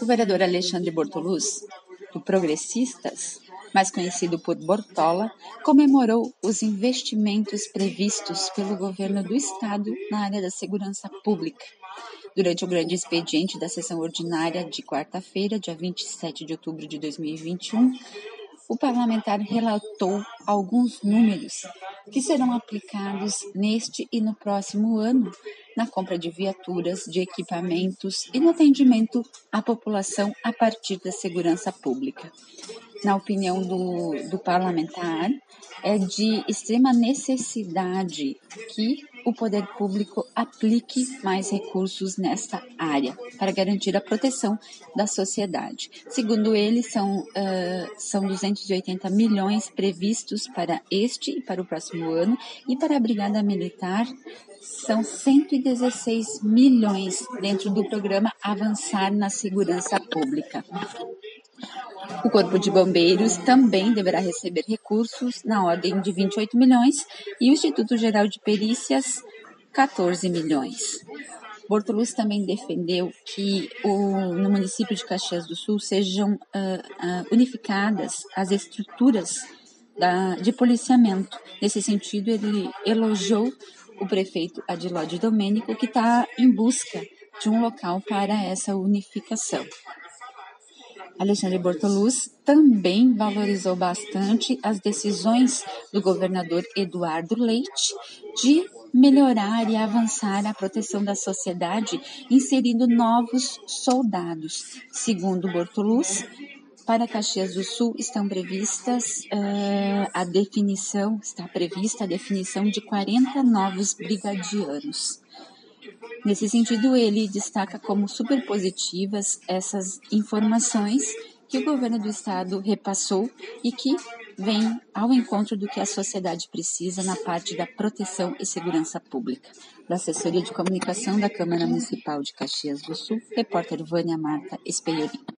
O vereador Alexandre Bortoluz, do Progressistas, mais conhecido por Bortola, comemorou os investimentos previstos pelo governo do estado na área da segurança pública. Durante o grande expediente da sessão ordinária de quarta-feira, dia 27 de outubro de 2021, o parlamentar relatou alguns números que serão aplicados neste e no próximo ano na compra de viaturas, de equipamentos e no atendimento à população a partir da segurança pública. Na opinião do, do parlamentar, é de extrema necessidade que o poder público aplique mais recursos nesta área para garantir a proteção da sociedade. Segundo ele, são, uh, são 280 milhões previstos para este e para o próximo ano, e para a Brigada Militar são 116 milhões dentro do programa Avançar na Segurança Pública. O Corpo de Bombeiros também deverá receber recursos na ordem de 28 milhões e o Instituto Geral de Perícias 14 milhões. Bortoluz também defendeu que o, no município de Caxias do Sul sejam uh, uh, unificadas as estruturas da, de policiamento. Nesse sentido, ele elogiou o prefeito Adilode Domênico, que está em busca de um local para essa unificação. Alexandre Bortoluz também valorizou bastante as decisões do governador Eduardo Leite de melhorar e avançar a proteção da sociedade, inserindo novos soldados. Segundo Bortoluz, para Caxias do Sul estão previstas uh, a definição, está prevista a definição de 40 novos brigadianos. Nesse sentido, ele destaca como super positivas essas informações que o governo do estado repassou e que vem ao encontro do que a sociedade precisa na parte da proteção e segurança pública. Da assessoria de comunicação da Câmara Municipal de Caxias do Sul, repórter Vânia Marta Espelhorim.